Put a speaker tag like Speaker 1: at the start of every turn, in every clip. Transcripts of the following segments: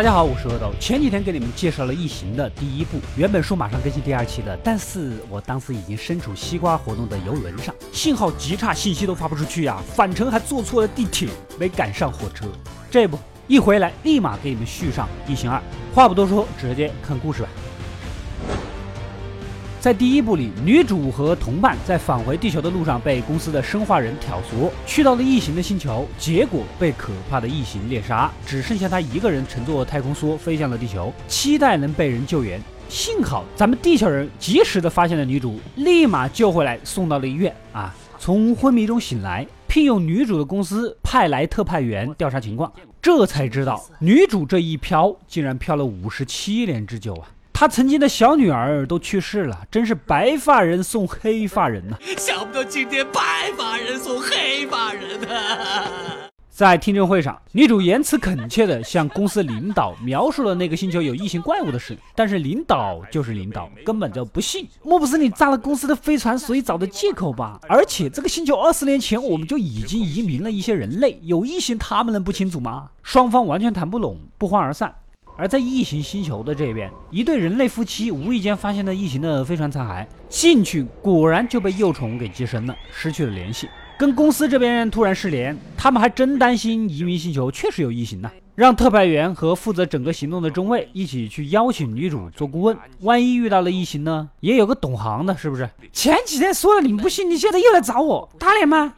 Speaker 1: 大家好，我是阿斗。前几天给你们介绍了《异形》的第一部，原本说马上更新第二期的，但是我当时已经身处西瓜活动的游轮上，信号极差，信息都发不出去呀。返程还坐错了地铁，没赶上火车。这不一回来，立马给你们续上《异形二》。话不多说，直接看故事吧。在第一部里，女主和同伴在返回地球的路上被公司的生化人挑唆，去到了异形的星球，结果被可怕的异形猎杀，只剩下她一个人乘坐太空梭飞向了地球，期待能被人救援。幸好咱们地球人及时的发现了女主，立马救回来送到了医院。啊，从昏迷中醒来，聘用女主的公司派来特派员调查情况，这才知道女主这一漂竟然漂了五十七年之久啊。他曾经的小女儿都去世了，真是白发人送黑发人呐！
Speaker 2: 想不到今天白发人送黑发人啊！
Speaker 1: 在听证会上，女主言辞恳切地向公司领导描述了那个星球有异形怪物的事，但是领导就是领导，根本就不信。莫不是你炸了公司的飞船，所以找的借口吧？而且这个星球二十年前我们就已经移民了一些人类，有异形他们能不清楚吗？双方完全谈不拢，不欢而散。而在异形星球的这边，一对人类夫妻无意间发现了异形的飞船残骸，进去果然就被幼虫给寄生了，失去了联系。跟公司这边突然失联，他们还真担心移民星球确实有异形呢。让特派员和负责整个行动的中尉一起去邀请女主做顾问，万一遇到了异形呢，也有个懂行的，是不是？前几天说了你们不信，你现在又来找我打脸吗？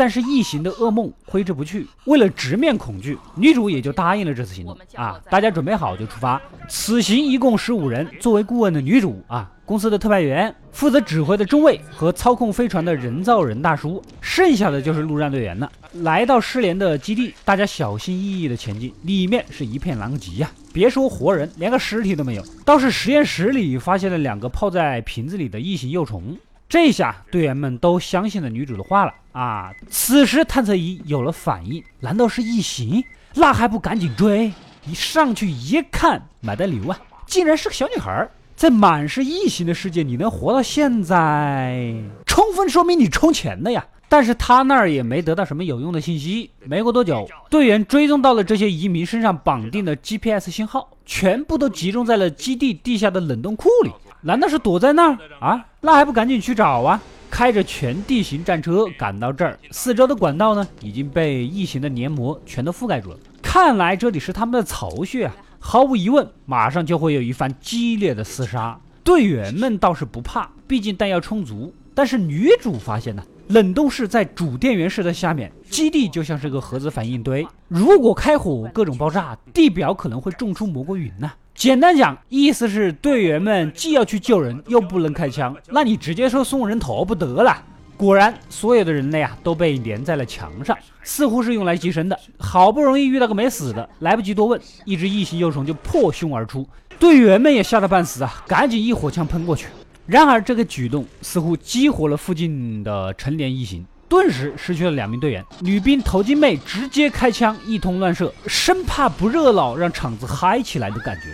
Speaker 1: 但是异形的噩梦挥之不去，为了直面恐惧，女主也就答应了这次行动啊！大家准备好就出发。此行一共十五人，作为顾问的女主啊，公司的特派员，负责指挥的中尉和操控飞船的人造人大叔，剩下的就是陆战队员了。来到失联的基地，大家小心翼翼的前进，里面是一片狼藉呀！别说活人，连个尸体都没有，倒是实验室里发现了两个泡在瓶子里的异形幼虫。这下队员们都相信了女主的话了啊！此时探测仪有了反应，难道是异形？那还不赶紧追！你上去一看，买的礼物啊，竟然是个小女孩。在满是异形的世界，你能活到现在，充分说明你充钱的呀！但是他那儿也没得到什么有用的信息。没过多久，队员追踪到了这些移民身上绑定的 GPS 信号，全部都集中在了基地地下的冷冻库里。难道是躲在那儿啊？那还不赶紧去找啊！开着全地形战车赶到这儿，四周的管道呢已经被异形的黏膜全都覆盖住了。看来这里是他们的巢穴啊！毫无疑问，马上就会有一番激烈的厮杀。队员们倒是不怕，毕竟弹药充足。但是女主发现呢，冷冻室在主电源室的下面，基地就像是个核子反应堆，如果开火，各种爆炸，地表可能会种出蘑菇云呢。简单讲，意思是队员们既要去救人，又不能开枪，那你直接说送人头不得了。果然，所有的人类啊都被连在了墙上，似乎是用来寄生的。好不容易遇到个没死的，来不及多问，一只异形幼虫就破胸而出，队员们也吓得半死啊，赶紧一火枪喷过去。然而这个举动似乎激活了附近的成年异形，顿时失去了两名队员。女兵头巾妹直接开枪一通乱射，生怕不热闹让场子嗨起来的感觉。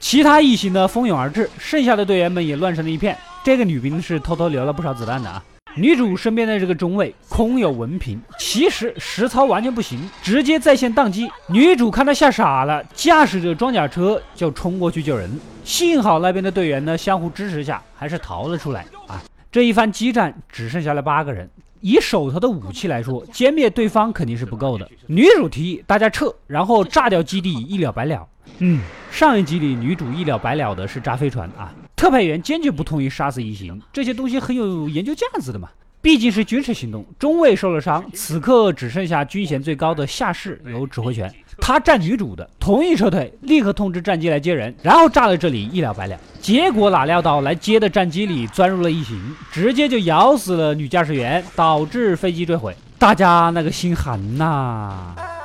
Speaker 1: 其他异形呢蜂拥而至，剩下的队员们也乱成了一片。这个女兵是偷偷留了不少子弹的啊。女主身边的这个中尉空有文凭，其实实操完全不行，直接在线宕机。女主看他吓傻了，驾驶着装甲车就冲过去救人。幸好那边的队员呢相互支持下，还是逃了出来啊。这一番激战只剩下了八个人。以手头的武器来说，歼灭对方肯定是不够的。女主提议大家撤，然后炸掉基地，一了百了。嗯，上一集里女主一了百了的是炸飞船啊。特派员坚决不同意杀死异形，这些东西很有研究价值的嘛。毕竟是军事行动，中尉受了伤，此刻只剩下军衔最高的下士有指挥权。他占女主的，同意撤退，立刻通知战机来接人，然后炸了这里，一了百了。结果哪料到来接的战机里钻入了异形，直接就咬死了女驾驶员，导致飞机坠毁。大家那个心寒呐！此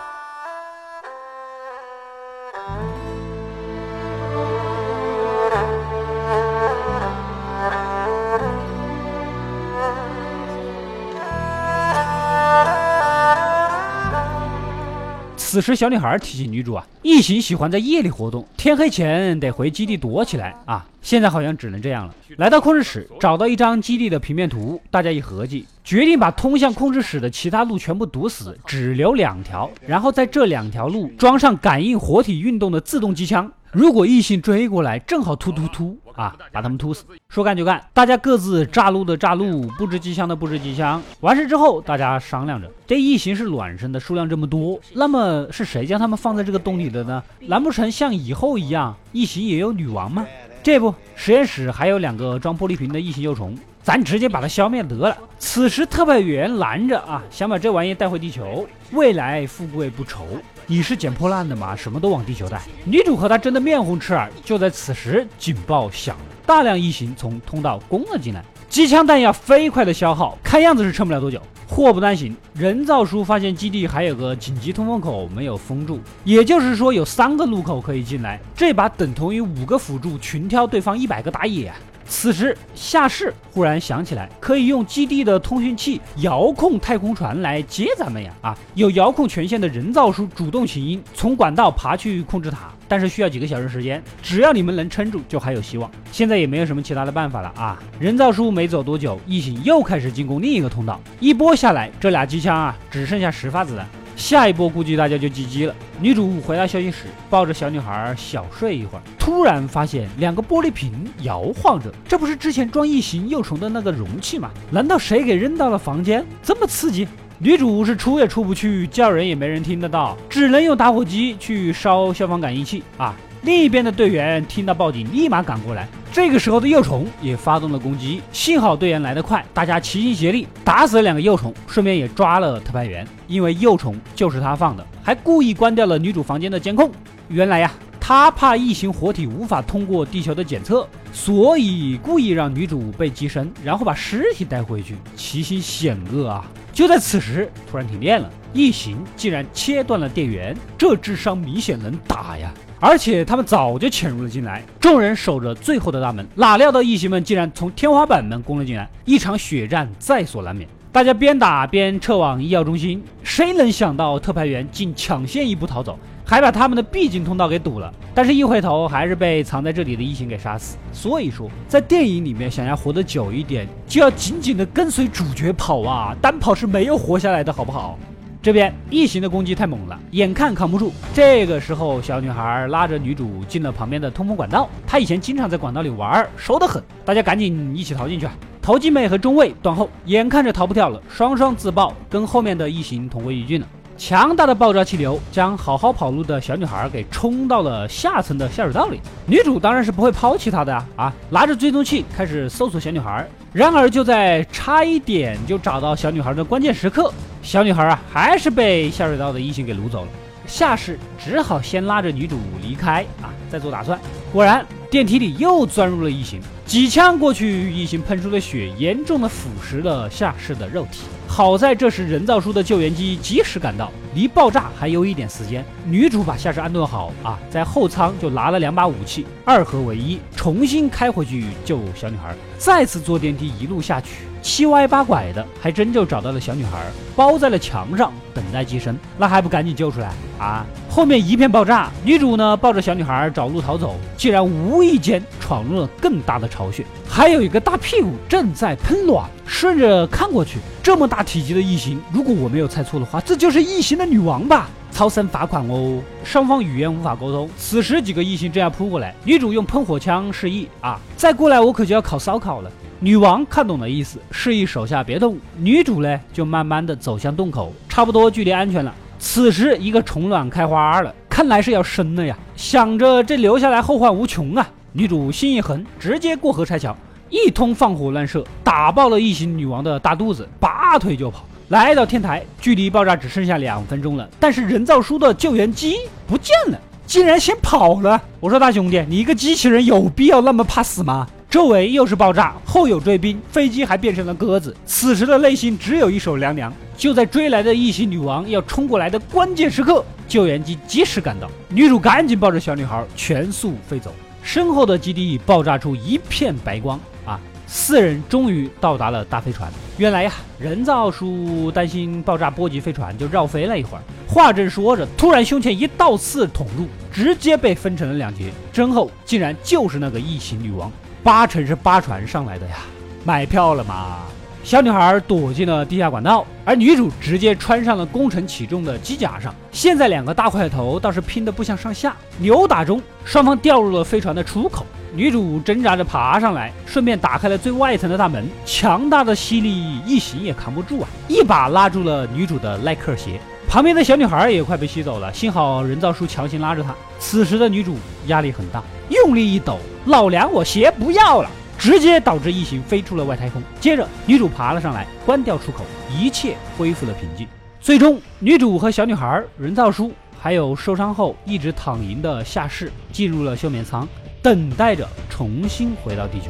Speaker 1: 此时小女孩提醒女主啊，异形喜欢在夜里活动，天黑前得回基地躲起来啊。现在好像只能这样了。来到控制室，找到一张基地的平面图，大家一合计，决定把通向控制室的其他路全部堵死，只留两条，然后在这两条路装上感应活体运动的自动机枪。如果异性追过来，正好突突突啊，把他们突死。说干就干，大家各自炸路的炸路，布置机枪的布置机枪。完事之后，大家商量着，这异形是卵生的，数量这么多，那么是谁将他们放在这个洞里的呢？难不成像以后一样，异形也有女王吗？这不，实验室还有两个装玻璃瓶的异形幼虫，咱直接把它消灭得了。此时特派员拦着啊，想把这玩意带回地球，未来富贵不愁。你是捡破烂的吗？什么都往地球带。女主和他争得面红赤耳。就在此时，警报响了，大量异形从通道攻了进来，机枪弹药飞快的消耗，看样子是撑不了多久。祸不单行，人造叔发现基地还有个紧急通风口没有封住，也就是说有三个路口可以进来，这把等同于五个辅助群挑对方一百个打野！此时，夏氏忽然想起来，可以用基地的通讯器遥控太空船来接咱们呀！啊，有遥控权限的人造叔主动请缨，从管道爬去控制塔，但是需要几个小时时间。只要你们能撑住，就还有希望。现在也没有什么其他的办法了啊！人造叔没走多久，异形又开始进攻另一个通道，一波下来，这俩机枪啊，只剩下十发子弹。下一波估计大家就 GG 了。女主回到休息室，抱着小女孩小睡一会儿，突然发现两个玻璃瓶摇晃着，这不是之前装异形幼虫的那个容器吗？难道谁给扔到了房间？这么刺激！女主是出也出不去，叫人也没人听得到，只能用打火机去烧消防感应器啊。另一边的队员听到报警，立马赶过来。这个时候的幼虫也发动了攻击，幸好队员来得快，大家齐心协力打死了两个幼虫，顺便也抓了特派员。因为幼虫就是他放的，还故意关掉了女主房间的监控。原来呀，他怕异形活体无法通过地球的检测，所以故意让女主被寄生，然后把尸体带回去，其心险恶啊！就在此时，突然停电了，异形竟然切断了电源，这智商明显能打呀！而且他们早就潜入了进来，众人守着最后的大门，哪料到异形们竟然从天花板门攻了进来，一场血战在所难免。大家边打边撤往医药中心，谁能想到特派员竟抢先一步逃走，还把他们的必经通道给堵了。但是，一回头还是被藏在这里的异形给杀死。所以说，在电影里面，想要活得久一点，就要紧紧的跟随主角跑啊，单跑是没有活下来的，好不好？这边异形的攻击太猛了，眼看扛不住。这个时候，小女孩拉着女主进了旁边的通风管道。她以前经常在管道里玩，熟得很。大家赶紧一起逃进去啊！投机妹和中尉断后，眼看着逃不掉了，双双自爆，跟后面的异形同归于尽了。强大的爆炸气流将好好跑路的小女孩给冲到了下层的下水道里。女主当然是不会抛弃她的啊！啊，拿着追踪器开始搜索小女孩。然而就在差一点就找到小女孩的关键时刻，小女孩啊还是被下水道的异形给掳走了。夏氏只好先拉着女主离开啊，再做打算。果然电梯里又钻入了异形，几枪过去，异形喷出的血严重的腐蚀了夏氏的肉体。好在这时人造叔的救援机及时赶到，离爆炸还有一点时间。女主把夏氏安顿好啊，在后舱就拿了两把武器，二合为一，重新开回去救小女孩。再次坐电梯一路下去，七歪八拐的，还真就找到了小女孩，包在了墙上，等待寄生。那还不赶紧救出来啊！后面一片爆炸，女主呢抱着小女孩找路逃走，竟然无意间闯入了更大的巢穴。还有一个大屁股正在喷卵，顺着看过去。这么大体积的异形，如果我没有猜错的话，这就是异形的女王吧？超生罚款哦！双方语言无法沟通。此时几个异形正要扑过来，女主用喷火枪示意啊，再过来我可就要烤烧烤了。女王看懂了意思，示意手下别动。女主呢，就慢慢的走向洞口，差不多距离安全了。此时一个虫卵开花了，看来是要生了呀！想着这留下来后患无穷啊，女主心一横，直接过河拆桥。一通放火乱射，打爆了异形女王的大肚子，拔腿就跑，来到天台，距离爆炸只剩下两分钟了。但是人造叔的救援机不见了，竟然先跑了。我说大兄弟，你一个机器人有必要那么怕死吗？周围又是爆炸，后有追兵，飞机还变成了鸽子。此时的内心只有一手凉凉。就在追来的异形女王要冲过来的关键时刻，救援机及时赶到，女主赶紧抱着小女孩全速飞走。身后的基地爆炸出一片白光啊。四人终于到达了大飞船。原来呀，人造叔担心爆炸波及飞船，就绕飞了一会儿。话正说着，突然胸前一道刺捅入，直接被分成了两截。身后竟然就是那个异形女王，八成是八船上来的呀！买票了吗？小女孩躲进了地下管道，而女主直接穿上了工程起重的机甲上。现在两个大块头倒是拼得不相上下，扭打中双方掉入了飞船的出口。女主挣扎着爬上来，顺便打开了最外层的大门。强大的吸力，异形也扛不住啊！一把拉住了女主的耐克鞋，旁边的小女孩也快被吸走了。幸好人造叔强行拉着她。此时的女主压力很大，用力一抖，老娘我鞋不要了。直接导致异形飞出了外太空。接着，女主爬了上来，关掉出口，一切恢复了平静。最终，女主和小女孩、人造叔，还有受伤后一直躺赢的夏世，进入了休眠舱，等待着重新回到地球。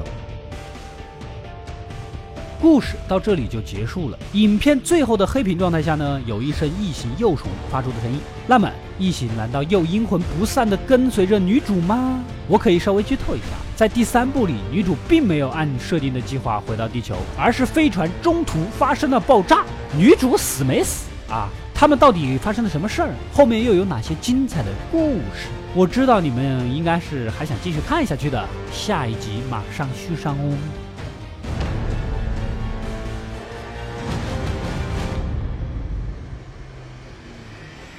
Speaker 1: 故事到这里就结束了。影片最后的黑屏状态下呢，有一声异形幼虫发出的声音。那么，异形难道又阴魂不散地跟随着女主吗？我可以稍微剧透一下。在第三部里，女主并没有按设定的计划回到地球，而是飞船中途发生了爆炸。女主死没死啊？他们到底发生了什么事儿？后面又有哪些精彩的故事？我知道你们应该是还想继续看下去的，下一集马上续上哦。